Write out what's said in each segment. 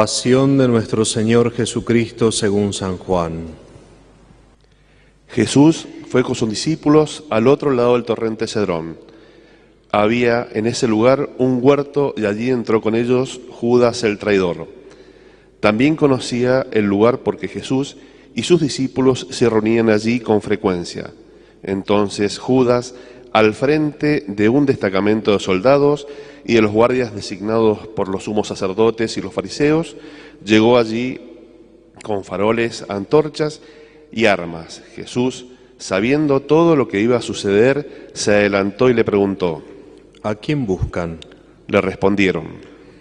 Pasión de nuestro Señor Jesucristo según San Juan. Jesús fue con sus discípulos al otro lado del torrente Cedrón. Había en ese lugar un huerto y allí entró con ellos Judas el traidor. También conocía el lugar porque Jesús y sus discípulos se reunían allí con frecuencia. Entonces Judas, al frente de un destacamento de soldados y de los guardias designados por los sumos sacerdotes y los fariseos, llegó allí con faroles, antorchas y armas. Jesús, sabiendo todo lo que iba a suceder, se adelantó y le preguntó. ¿A quién buscan? Le respondieron.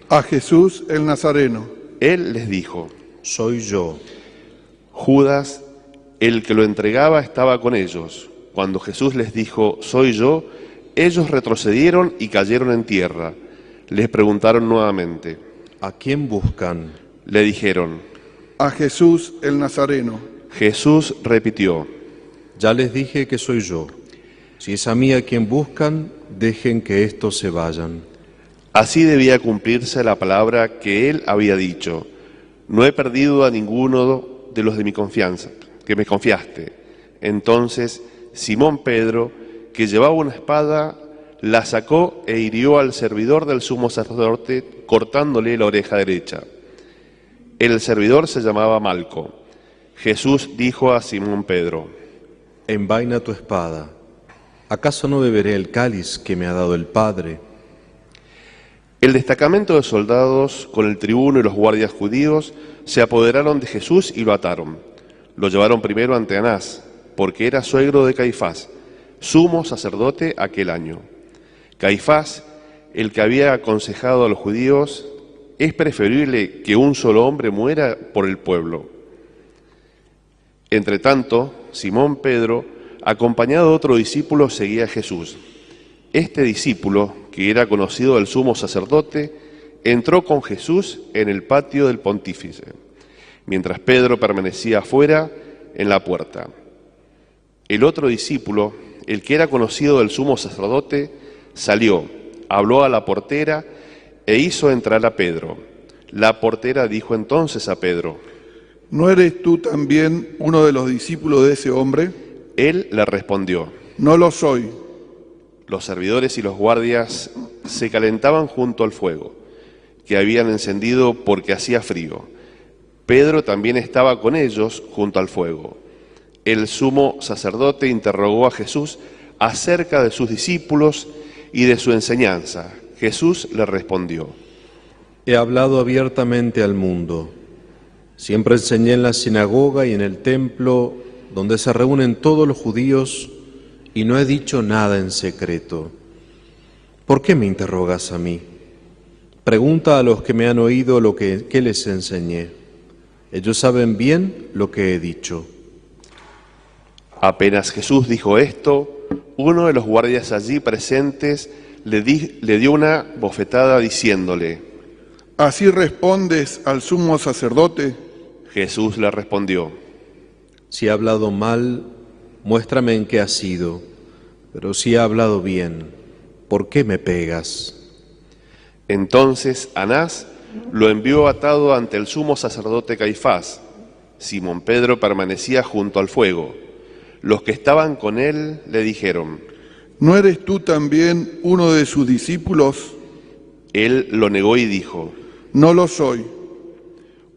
A Jesús el Nazareno. Él les dijo. Soy yo. Judas, el que lo entregaba, estaba con ellos. Cuando Jesús les dijo, soy yo, ellos retrocedieron y cayeron en tierra. Les preguntaron nuevamente. ¿A quién buscan? Le dijeron. A Jesús el Nazareno. Jesús repitió. Ya les dije que soy yo. Si es a mí a quien buscan, dejen que estos se vayan. Así debía cumplirse la palabra que él había dicho. No he perdido a ninguno de los de mi confianza, que me confiaste. Entonces Simón Pedro, que llevaba una espada, la sacó e hirió al servidor del sumo sacerdote, cortándole la oreja derecha. El servidor se llamaba Malco. Jesús dijo a Simón Pedro, Envaina tu espada. ¿Acaso no beberé el cáliz que me ha dado el Padre? El destacamento de soldados con el tribuno y los guardias judíos se apoderaron de Jesús y lo ataron. Lo llevaron primero ante Anás, porque era suegro de Caifás, sumo sacerdote aquel año. Caifás, el que había aconsejado a los judíos, es preferible que un solo hombre muera por el pueblo. Entre tanto, Simón Pedro, acompañado de otro discípulo, seguía a Jesús. Este discípulo, que era conocido del sumo sacerdote, entró con Jesús en el patio del pontífice, mientras Pedro permanecía afuera en la puerta. El otro discípulo, el que era conocido del sumo sacerdote, salió, habló a la portera e hizo entrar a Pedro. La portera dijo entonces a Pedro, ¿No eres tú también uno de los discípulos de ese hombre? Él le respondió, No lo soy. Los servidores y los guardias se calentaban junto al fuego, que habían encendido porque hacía frío. Pedro también estaba con ellos junto al fuego. El sumo sacerdote interrogó a Jesús acerca de sus discípulos y de su enseñanza. Jesús le respondió, He hablado abiertamente al mundo. Siempre enseñé en la sinagoga y en el templo donde se reúnen todos los judíos y no he dicho nada en secreto. ¿Por qué me interrogas a mí? Pregunta a los que me han oído lo que, que les enseñé. Ellos saben bien lo que he dicho. Apenas Jesús dijo esto, uno de los guardias allí presentes le, di- le dio una bofetada diciéndole, ¿Así respondes al sumo sacerdote? Jesús le respondió, Si he hablado mal, muéstrame en qué ha sido. Pero si he hablado bien, ¿por qué me pegas? Entonces Anás lo envió atado ante el sumo sacerdote Caifás. Simón Pedro permanecía junto al fuego. Los que estaban con él le dijeron, ¿No eres tú también uno de sus discípulos? él lo negó y dijo, No lo soy.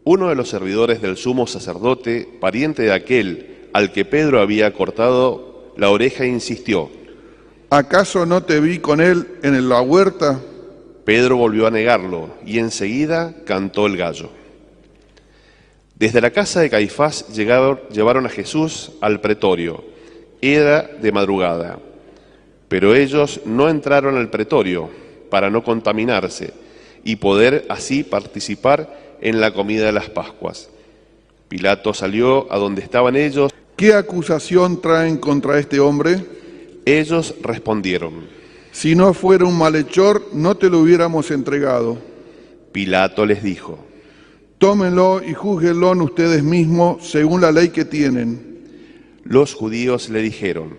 uno de los servidores del sumo sacerdote, pariente de aquel al que Pedro había cortado la oreja, insistió. ¿Acaso no te vi con él en la huerta? Pedro volvió a negarlo y enseguida cantó el gallo. Desde la casa de Caifás llegaron- llevaron a Jesús al pretorio. Era de madrugada, pero ellos no entraron al pretorio para no contaminarse y poder así participar en la comida de las Pascuas. Pilato salió a donde estaban ellos. ¿Qué acusación traen contra este hombre? Ellos respondieron. Si no fuera un malhechor, no te lo hubiéramos entregado. Pilato les dijo. Tómenlo y júzguenlo ustedes mismos según la ley que tienen. Los judíos le dijeron.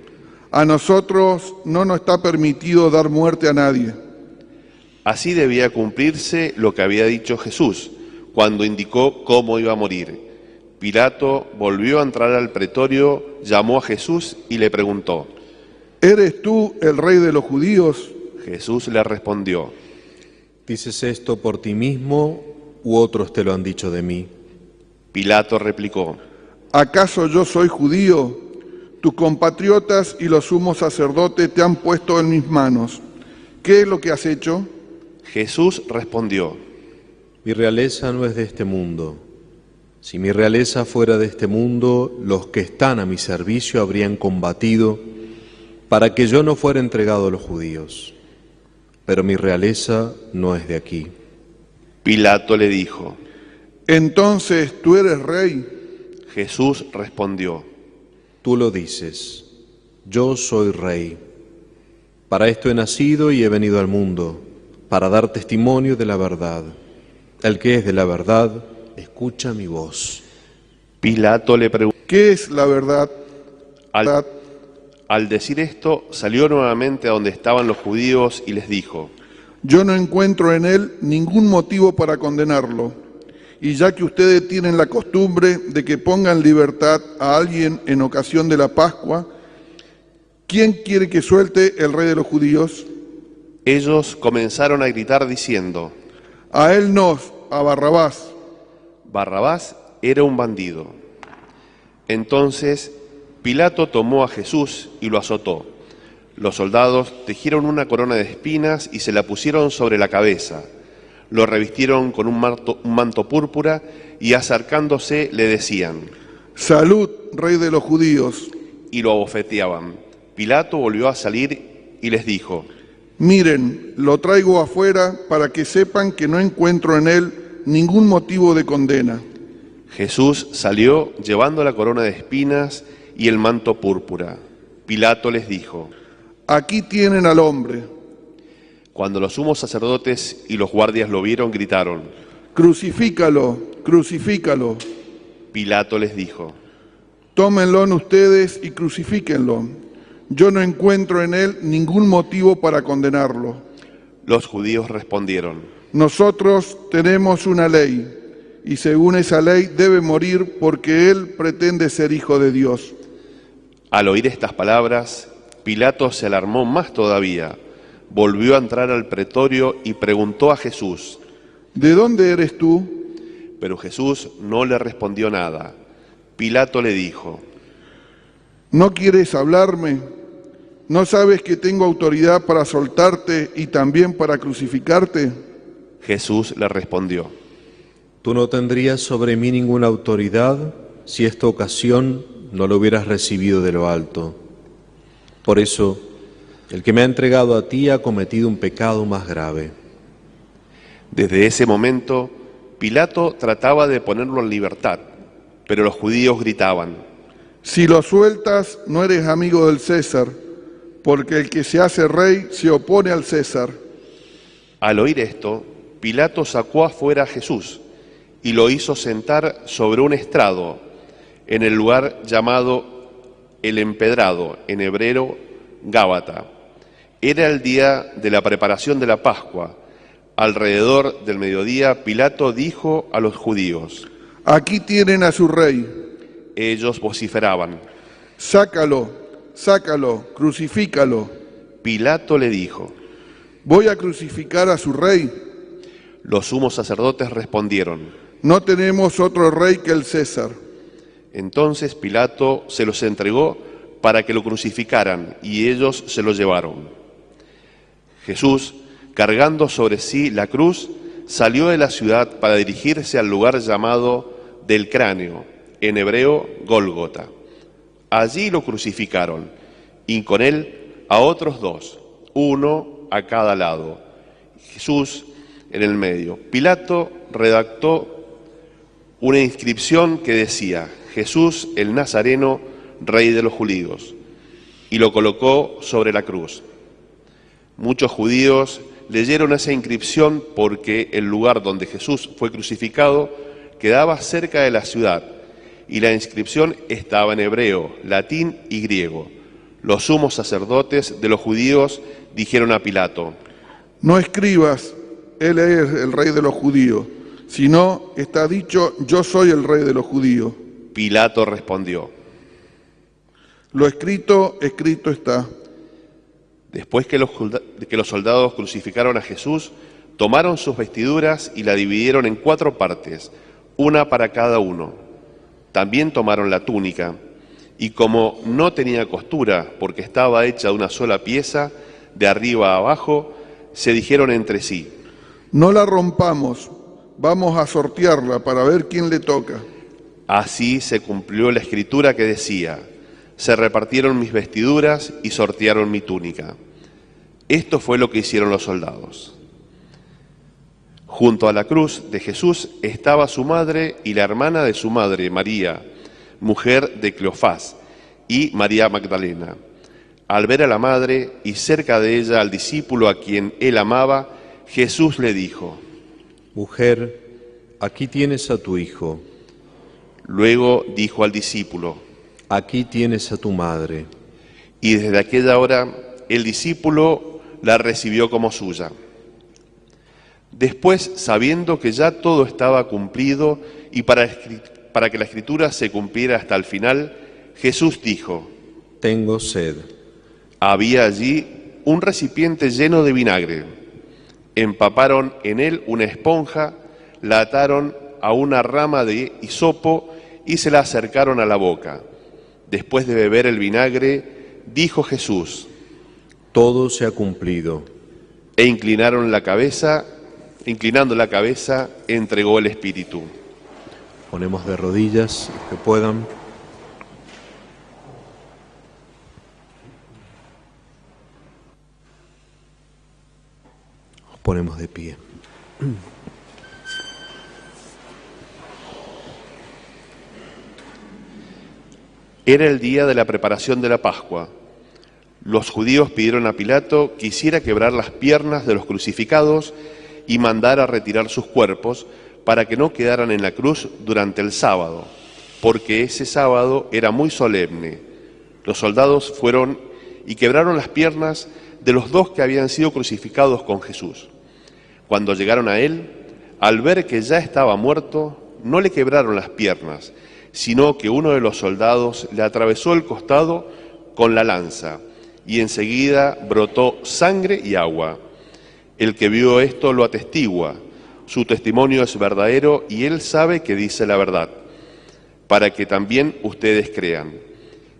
A nosotros no nos está permitido dar muerte a nadie. Así debía cumplirse lo que había dicho Jesús cuando indicó cómo iba a morir. Pilato volvió a entrar al pretorio, llamó a Jesús y le preguntó. ¿Eres tú el rey de los judíos? Jesús le respondió. ¿Dices esto por ti mismo u otros te lo han dicho de mí? Pilato replicó. ¿Acaso yo soy judío? Tus compatriotas y los sumos sacerdotes te han puesto en mis manos. ¿Qué es lo que has hecho? Jesús respondió. Mi realeza no es de este mundo. Si mi realeza fuera de este mundo, los que están a mi servicio habrían combatido para que yo no fuera entregado a los judíos. Pero mi realeza no es de aquí. Pilato le dijo. Entonces tú eres rey. Jesús respondió. Tú lo dices, yo soy rey. Para esto he nacido y he venido al mundo, para dar testimonio de la verdad. El que es de la verdad, escucha mi voz. Pilato le preguntó. ¿Qué es la verdad? Al, al decir esto, salió nuevamente a donde estaban los judíos y les dijo. Yo no encuentro en él ningún motivo para condenarlo. Y ya que ustedes tienen la costumbre de que pongan libertad a alguien en ocasión de la Pascua, ¿quién quiere que suelte el rey de los judíos? Ellos comenzaron a gritar diciendo, A él no, a Barrabás. Barrabás era un bandido. Entonces Pilato tomó a Jesús y lo azotó. Los soldados tejieron una corona de espinas y se la pusieron sobre la cabeza. Lo revistieron con un manto, un manto púrpura y acercándose le decían, Salud, rey de los judíos. y lo abofeteaban. Pilato volvió a salir y les dijo, Miren, lo traigo afuera para que sepan que no encuentro en él ningún motivo de condena. Jesús salió llevando la corona de espinas y el manto púrpura. Pilato les dijo, Aquí tienen al hombre. cuando los sumos sacerdotes y los guardias lo vieron, gritaron, Crucifícalo, crucifícalo. Pilato les dijo, Tómenlo en ustedes y crucifíquenlo. Yo no encuentro en él ningún motivo para condenarlo. los judíos respondieron, Nosotros tenemos una ley y según esa ley debe morir porque él pretende ser hijo de Dios. Al oír estas palabras, Pilato se alarmó más todavía, volvió a entrar al pretorio y preguntó a Jesús, ¿De dónde eres tú? pero Jesús no le respondió nada. Pilato le dijo, ¿No quieres hablarme? ¿No sabes que tengo autoridad para soltarte y también para crucificarte? Jesús le respondió, Tú no tendrías sobre mí ninguna autoridad si esta ocasión no lo hubieras recibido de lo alto. Por eso, el que me ha entregado a ti ha cometido un pecado más grave. Desde ese momento, Pilato trataba de ponerlo en libertad, pero los judíos gritaban, Si lo sueltas, no eres amigo del César, porque el que se hace rey se opone al César. Al oír esto, Pilato sacó afuera a Jesús y lo hizo sentar sobre un estrado en el lugar llamado el empedrado, en hebreo Gábata. Era el día de la preparación de la Pascua. Alrededor del mediodía, Pilato dijo a los judíos, Aquí tienen a su rey. ellos vociferaban. Sácalo, sácalo, crucifícalo. Pilato le dijo, Voy a crucificar a su rey. los sumos sacerdotes respondieron, No tenemos otro rey que el César. Entonces Pilato se los entregó para que lo crucificaran y ellos se lo llevaron. Jesús, cargando sobre sí la cruz, salió de la ciudad para dirigirse al lugar llamado del cráneo, en hebreo Gólgota. Allí lo crucificaron y con él a otros dos, uno a cada lado. Jesús en el medio. Pilato redactó una inscripción que decía, Jesús el Nazareno, Rey de los judíos, y lo colocó sobre la cruz. Muchos judíos leyeron esa inscripción porque el lugar donde Jesús fue crucificado quedaba cerca de la ciudad y la inscripción estaba en hebreo, latín y griego. Los sumos sacerdotes de los judíos dijeron a Pilato, No escribas, él es el rey de los judíos, Si no, está dicho, yo soy el rey de los judíos. Pilato respondió. Lo escrito, escrito está. Después que los, que los soldados crucificaron a Jesús, tomaron sus vestiduras y la dividieron en cuatro partes, una para cada uno. También tomaron la túnica, y como no tenía costura, porque estaba hecha de una sola pieza, de arriba a abajo, se dijeron entre sí, No la rompamos, vamos a sortearla para ver quién le toca. Así se cumplió la escritura que decía, se repartieron mis vestiduras y sortearon mi túnica. Esto fue lo que hicieron los soldados. Junto a la cruz de Jesús estaba su madre y la hermana de su madre, María, mujer de Cleofás, y María Magdalena. Al ver a la madre y cerca de ella al discípulo a quien él amaba, Jesús le dijo, Mujer, aquí tienes a tu hijo, luego dijo al discípulo, aquí tienes a tu madre. y desde aquella hora el discípulo la recibió como suya. Después, sabiendo que ya todo estaba cumplido y para, para que la escritura se cumpliera hasta el final, Jesús dijo, Tengo sed. había allí un recipiente lleno de vinagre. Empaparon en él una esponja, la ataron a una rama de hisopo y se la acercaron a la boca. Después de beber el vinagre, dijo Jesús, Todo se ha cumplido. e inclinaron la cabeza, inclinando la cabeza, entregó el espíritu. Ponemos de rodillas, los que puedan. Ponemos de pie. Era el día de la preparación de la Pascua. Los judíos pidieron a Pilato que hiciera quebrar las piernas de los crucificados y mandara retirar sus cuerpos para que no quedaran en la cruz durante el sábado, porque ese sábado era muy solemne. Los soldados fueron y quebraron las piernas de los dos que habían sido crucificados con Jesús. Cuando llegaron a él, al ver que ya estaba muerto, no le quebraron las piernas, sino que uno de los soldados le atravesó el costado con la lanza, y enseguida brotó sangre y agua. El que vio esto lo atestigua, su testimonio es verdadero y él sabe que dice la verdad, para que también ustedes crean.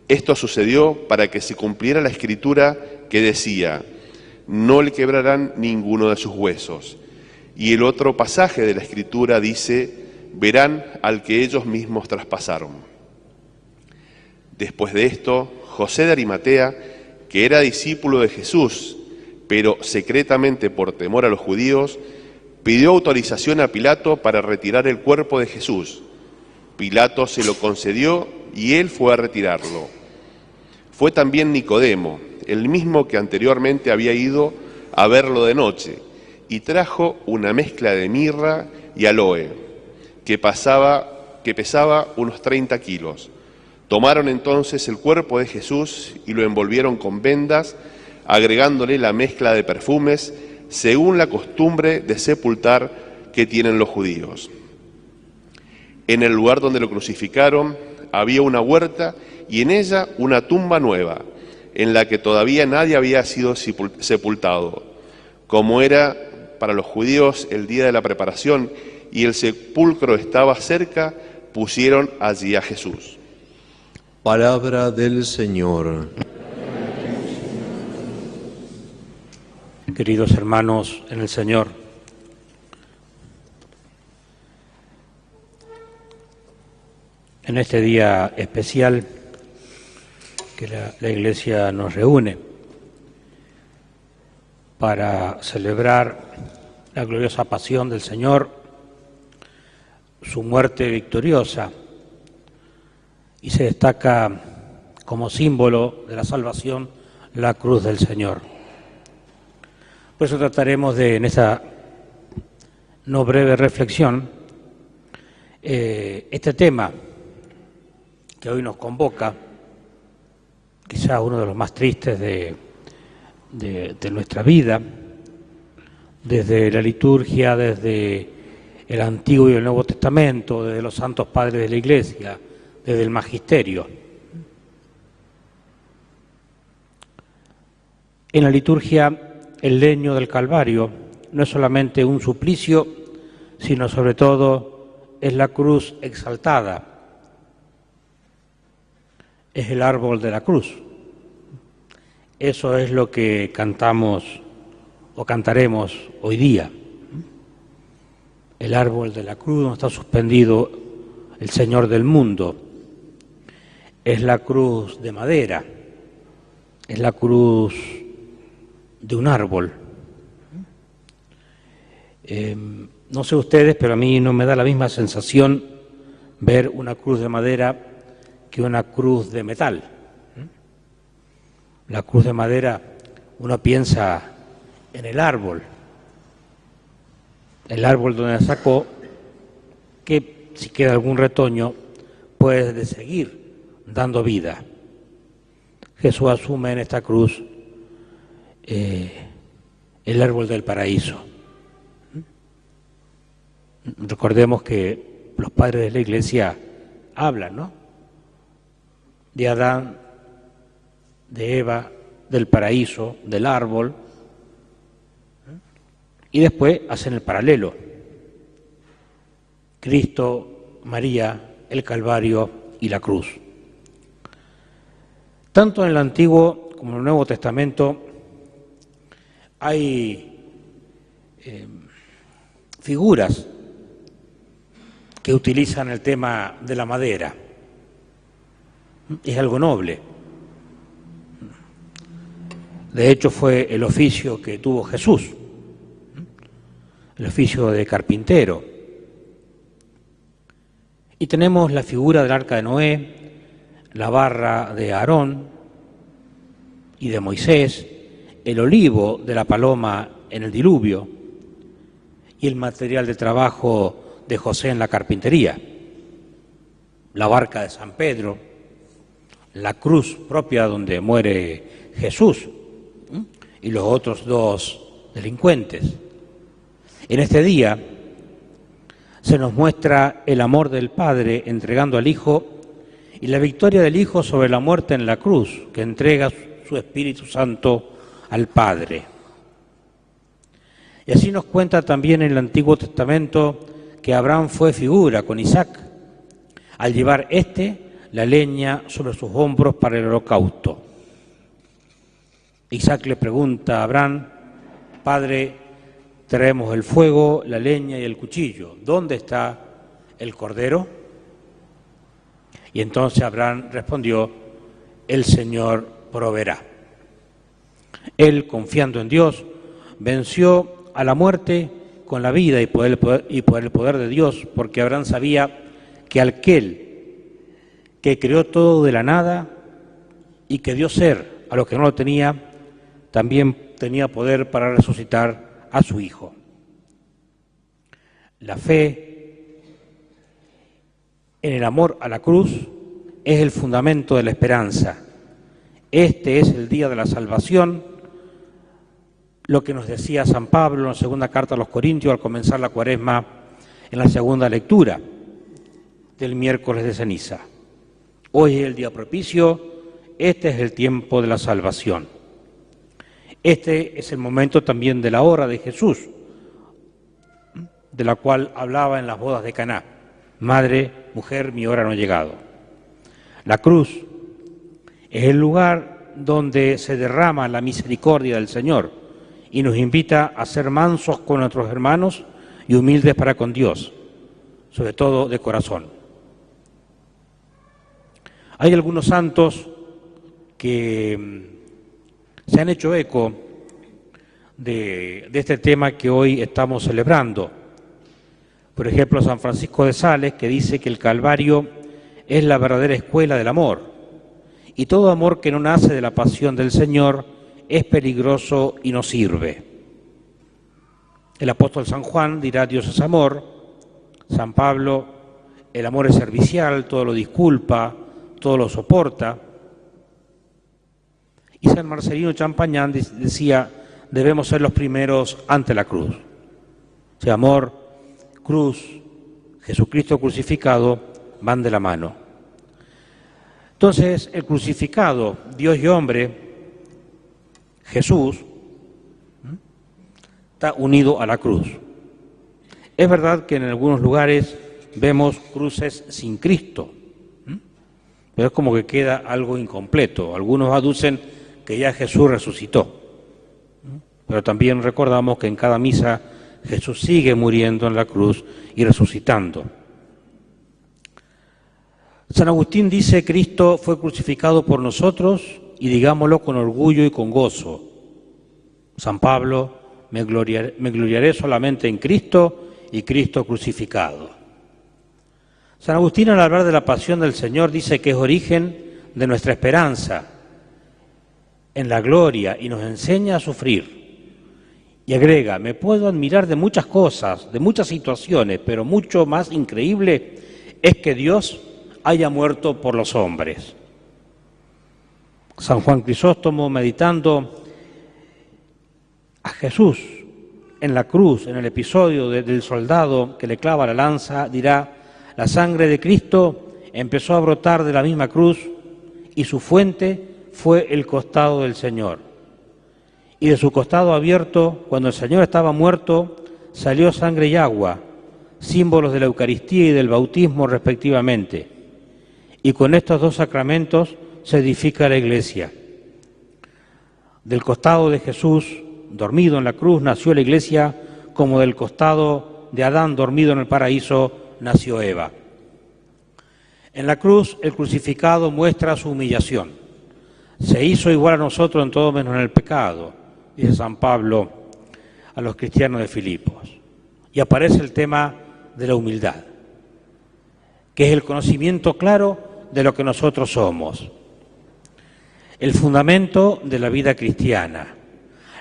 Esto sucedió para que se cumpliera la escritura que decía, no le quebrarán ninguno de sus huesos. Y el otro pasaje de la escritura dice, verán al que ellos mismos traspasaron. Después de esto, José de Arimatea, que era discípulo de Jesús, pero secretamente por temor a los judíos, pidió autorización a Pilato para retirar el cuerpo de Jesús. Pilato se lo concedió y él fue a retirarlo. Fue también Nicodemo, el mismo que anteriormente había ido a verlo de noche, y trajo una mezcla de mirra y aloe, que, pesaba unos 30 kilos. Tomaron entonces el cuerpo de Jesús y lo envolvieron con vendas, agregándole la mezcla de perfumes, según la costumbre de sepultar que tienen los judíos. En el lugar donde lo crucificaron había una huerta y en ella una tumba nueva, en la que todavía nadie había sido sepul- sepultado. Como era para los judíos el día de la preparación y el sepulcro estaba cerca, pusieron allí a Jesús. Palabra del Señor. Queridos hermanos en el Señor, en este día especial que la, la Iglesia nos reúne para celebrar la gloriosa pasión del Señor, su muerte victoriosa, y se destaca como símbolo de la salvación la cruz del Señor. Por eso trataremos de, en esta no breve reflexión, eh, este tema que hoy nos convoca, quizá uno de los más tristes de, de- de nuestra vida, desde la liturgia, desde el Antiguo y el Nuevo Testamento, desde los santos padres de la Iglesia, desde el Magisterio. En la liturgia, el leño del Calvario no es solamente un suplicio, sino sobre todo es la cruz exaltada, es el árbol de la cruz. Eso es lo que cantamos o cantaremos hoy día. El árbol de la cruz donde está suspendido el Señor del mundo. Es la cruz de madera, es la cruz de un árbol. Eh, no sé ustedes, pero a mí no me da la misma sensación ver una cruz de madera que una cruz de metal. La cruz de madera, uno piensa en el árbol, el árbol donde sacó, que si queda algún retoño, puede seguir dando vida. Jesús asume en esta cruz eh, el árbol del paraíso. Recordemos que los padres de la iglesia hablan, ¿no? De Adán, de Eva, del paraíso, del árbol, y después hacen el paralelo. Cristo, María, el Calvario y la cruz. Tanto en el Antiguo como en el Nuevo Testamento hay eh, figuras que utilizan el tema de la madera. Es algo noble. De hecho fue el oficio que tuvo Jesús, el oficio de carpintero. Y tenemos la figura del arca de Noé, la barra de Aarón y de Moisés, el olivo de la paloma en el diluvio y el material de trabajo de José en la carpintería, la barca de San Pedro, la cruz propia donde muere Jesús y los otros dos delincuentes. En este día se nos muestra el amor del Padre entregando al Hijo y la victoria del Hijo sobre la muerte en la cruz, que entrega su Espíritu Santo al Padre. Y así nos cuenta también en el Antiguo Testamento que Abraham fue figura con Isaac al llevar éste la leña sobre sus hombros para el holocausto. Isaac le pregunta a Abraham, Padre, traemos el fuego, la leña y el cuchillo, ¿dónde está el cordero? Y entonces Abraham respondió, el Señor proveerá. Él, confiando en Dios, venció a la muerte con la vida y por, el poder, y el poder de Dios, porque Abraham sabía que aquel que creó todo de la nada y que dio ser a lo que no lo tenía, también tenía poder para resucitar a su Hijo. La fe en el amor a la cruz es el fundamento de la esperanza. Este es el día de la salvación lo que nos decía San Pablo en la segunda carta a los Corintios al comenzar la cuaresma en la segunda lectura del miércoles de ceniza. Hoy es el día propicio, este es el tiempo de la salvación. Este es el momento también de la hora de Jesús, de la cual hablaba en las bodas de Caná. Madre, mujer, mi hora no ha llegado. La cruz es el lugar donde se derrama la misericordia del Señor y nos invita a ser mansos con nuestros hermanos y humildes para con Dios, sobre todo de corazón. Hay algunos santos que mm, se han hecho eco de, este tema que hoy estamos celebrando. Por ejemplo, San Francisco de Sales, que dice que el Calvario es la verdadera escuela del amor, y todo amor que no nace de la pasión del Señor es peligroso y no sirve. El apóstol San Juan dirá Dios es amor, San Pablo el amor es servicial, todo lo disculpa, todo lo soporta. Y San Marcelino Champañán decía, debemos ser los primeros ante la cruz. Ese amor cruz, Jesucristo crucificado, van de la mano. Entonces, el crucificado, Dios y hombre, Jesús, está unido a la cruz. Es verdad que en algunos lugares vemos cruces sin Cristo, pero es como que queda algo incompleto. Algunos aducen que ya Jesús resucitó, pero también recordamos que en cada misa Jesús sigue muriendo en la cruz y resucitando. San Agustín dice, Cristo fue crucificado por nosotros y digámoslo con orgullo y con gozo. San Pablo, me gloriaré, me gloriaré solamente en Cristo y Cristo crucificado. San Agustín al hablar de la pasión del Señor dice que es origen de nuestra esperanza en la gloria y nos enseña a sufrir. Y agrega, me puedo admirar de muchas cosas, de muchas situaciones, pero mucho más increíble es que Dios haya muerto por los hombres. San Juan Crisóstomo, meditando a Jesús en la cruz, en el episodio del soldado que le clava la lanza, dirá, la sangre de Cristo empezó a brotar de la misma cruz y su fuente fue el costado del Señor. Y de su costado abierto, cuando el Señor estaba muerto, salió sangre y agua, símbolos de la Eucaristía y del bautismo respectivamente. Y con estos dos sacramentos se edifica la iglesia. Del costado de Jesús, dormido en la cruz, nació la iglesia, como del costado de Adán, dormido en el paraíso, nació Eva. En la cruz, el crucificado muestra su humillación. Se hizo igual a nosotros en todo menos en el pecado, dice San Pablo a los cristianos de Filipos. Y aparece el tema de la humildad, que es el conocimiento claro de lo que nosotros somos. El fundamento de la vida cristiana,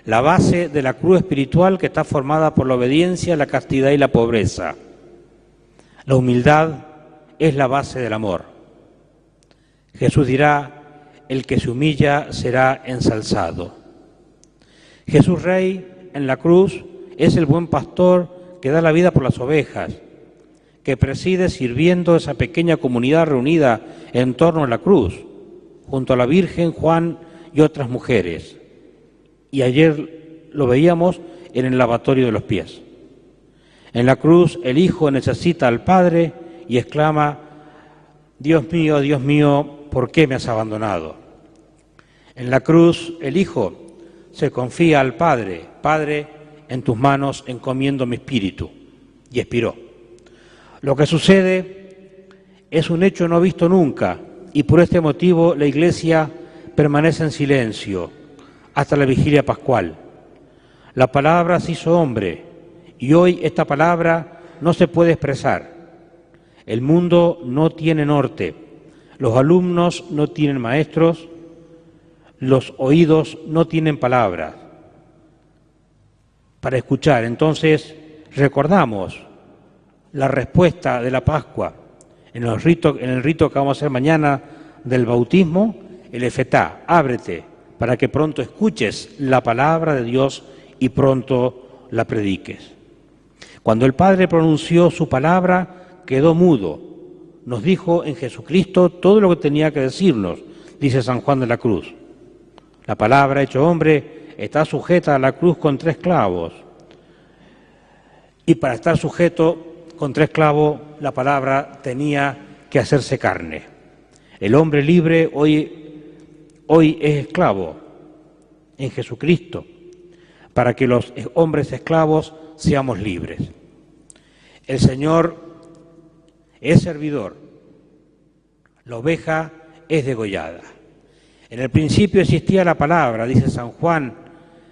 la base de la cruz espiritual que está formada por la obediencia, la castidad y la pobreza. La humildad es la base del amor. Jesús dirá, el que se humilla será ensalzado. Jesús Rey en la cruz es el buen pastor que da la vida por las ovejas que preside sirviendo esa pequeña comunidad reunida en torno a la cruz, junto a la Virgen, Juan y otras mujeres. Y ayer lo veíamos en el lavatorio de los pies. En la cruz el Hijo necesita al Padre y exclama, Dios mío, Dios mío, ¿por qué me has abandonado? En la cruz el Hijo se confía al Padre, Padre, en tus manos encomiendo mi espíritu, y expiró. Lo que sucede es un hecho no visto nunca y por este motivo la Iglesia permanece en silencio hasta la vigilia pascual. La palabra se hizo hombre y hoy esta palabra no se puede expresar. El mundo no tiene norte, los alumnos no tienen maestros, los oídos no tienen palabras para escuchar. Entonces recordamos la respuesta de la Pascua en, los en el rito que vamos a hacer mañana del bautismo, el efetá, ábrete para que pronto escuches la palabra de Dios y pronto la prediques. Cuando el Padre pronunció su palabra, quedó mudo. Nos dijo en Jesucristo todo lo que tenía que decirnos, dice San Juan de la Cruz. La palabra hecho hombre está sujeta a la cruz con tres clavos. Y para estar sujeto con tres clavos la palabra tenía que hacerse carne. El hombre libre hoy, hoy es esclavo en Jesucristo, para que los hombres esclavos seamos libres. El Señor es servidor, la oveja es degollada. En el principio existía la palabra, dice San Juan,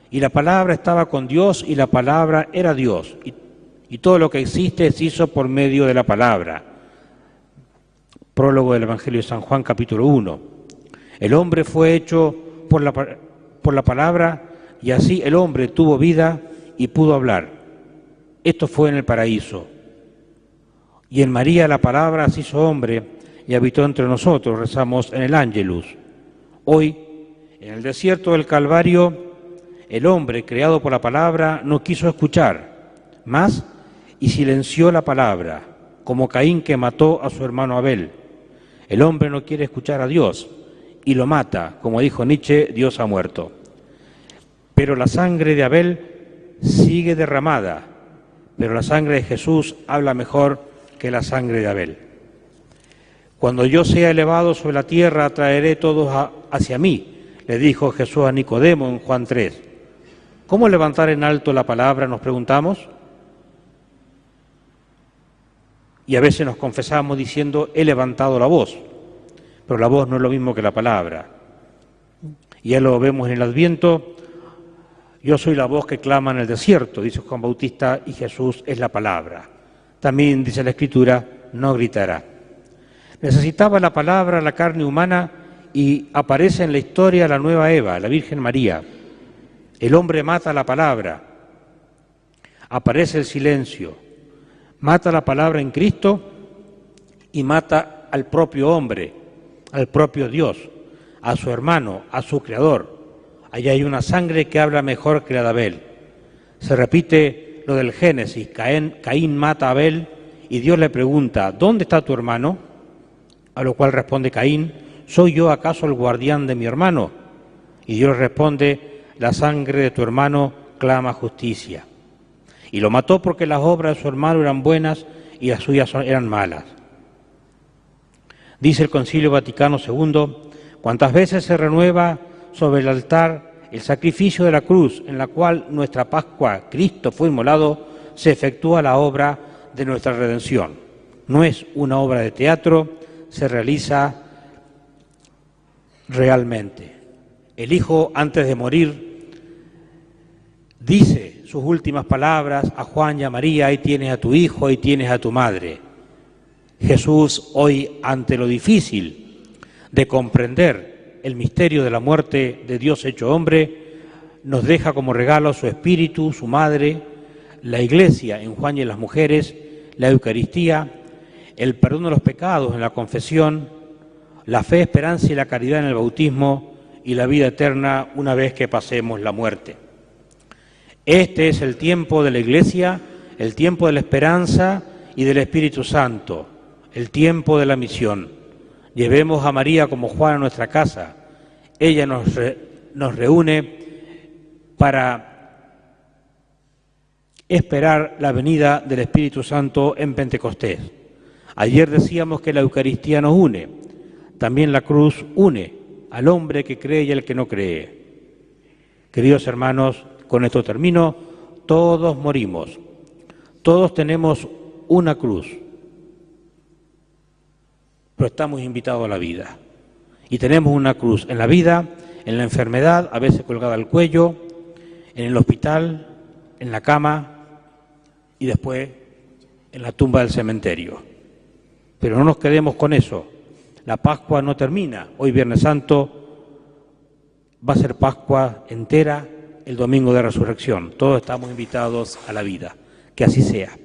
y la palabra estaba con Dios y la palabra era Dios. Y todo lo que existe se hizo por medio de la palabra. Prólogo del Evangelio de San Juan capítulo 1. El hombre fue hecho por la, por la palabra y así el hombre tuvo vida y pudo hablar. Esto fue en el paraíso. Y en María la palabra se hizo hombre y habitó entre nosotros, rezamos en el Ángelus. Hoy, en el desierto del Calvario, el hombre creado por la palabra no quiso escuchar, más y silenció la palabra, como Caín que mató a su hermano Abel. El hombre no quiere escuchar a Dios y lo mata, como dijo Nietzsche, Dios ha muerto. Pero la sangre de Abel sigue derramada, pero la sangre de Jesús habla mejor que la sangre de Abel. Cuando yo sea elevado sobre la tierra, traeré todos hacia mí, le dijo Jesús a Nicodemo en Juan 3. ¿Cómo levantar en alto la palabra? Nos preguntamos. Y a veces nos confesamos diciendo, he levantado la voz, pero la voz no es lo mismo que la palabra. Ya lo vemos en el Adviento, yo soy la voz que clama en el desierto, dice Juan Bautista, y Jesús es la palabra. También dice la Escritura, no gritará. Necesitaba la palabra, la carne humana, y aparece en la historia la nueva Eva, la Virgen María. El hombre mata la palabra, aparece el silencio, mata la palabra en Cristo y mata al propio hombre, al propio Dios, a su hermano, a su creador. Allí hay una sangre que habla mejor que la de Abel. Se repite lo del Génesis, Caín, mata a Abel y Dios le pregunta, ¿dónde está tu hermano? A lo cual responde Caín, ¿soy yo acaso el guardián de mi hermano? Y Dios responde, la sangre de tu hermano clama justicia. Y lo mató porque las obras de su hermano eran buenas y las suyas eran malas. Dice el Concilio Vaticano II, cuantas veces se renueva sobre el altar el sacrificio de la cruz en la cual nuestra Pascua, Cristo fue inmolado, se efectúa la obra de nuestra redención. No es una obra de teatro, se realiza realmente. El Hijo, antes de morir, dice sus últimas palabras a Juan y a María, ahí tienes a tu hijo, ahí tienes a tu madre. Jesús hoy, ante lo difícil de comprender el misterio de la muerte de Dios hecho hombre, nos deja como regalo su espíritu, su madre, la iglesia en Juan y en las mujeres, la Eucaristía, el perdón de los pecados en la confesión, la fe, esperanza y la caridad en el bautismo y la vida eterna una vez que pasemos la muerte. Este es el tiempo de la Iglesia, el tiempo de la esperanza y del Espíritu Santo, el tiempo de la misión. Llevemos a María como Juan a nuestra casa. Ella nos, nos reúne para esperar la venida del Espíritu Santo en Pentecostés. Ayer decíamos que la Eucaristía nos une, también la cruz une al hombre que cree y al que no cree. Queridos hermanos, con esto termino, todos morimos, todos tenemos una cruz, pero estamos invitados a la vida. Y tenemos una cruz en la vida, en la enfermedad, a veces colgada al cuello, en el hospital, en la cama y después en la tumba del cementerio. Pero no nos quedemos con eso. La Pascua no termina. Hoy Viernes Santo va a ser Pascua entera el domingo de resurrección. Todos estamos invitados a la vida. Que así sea.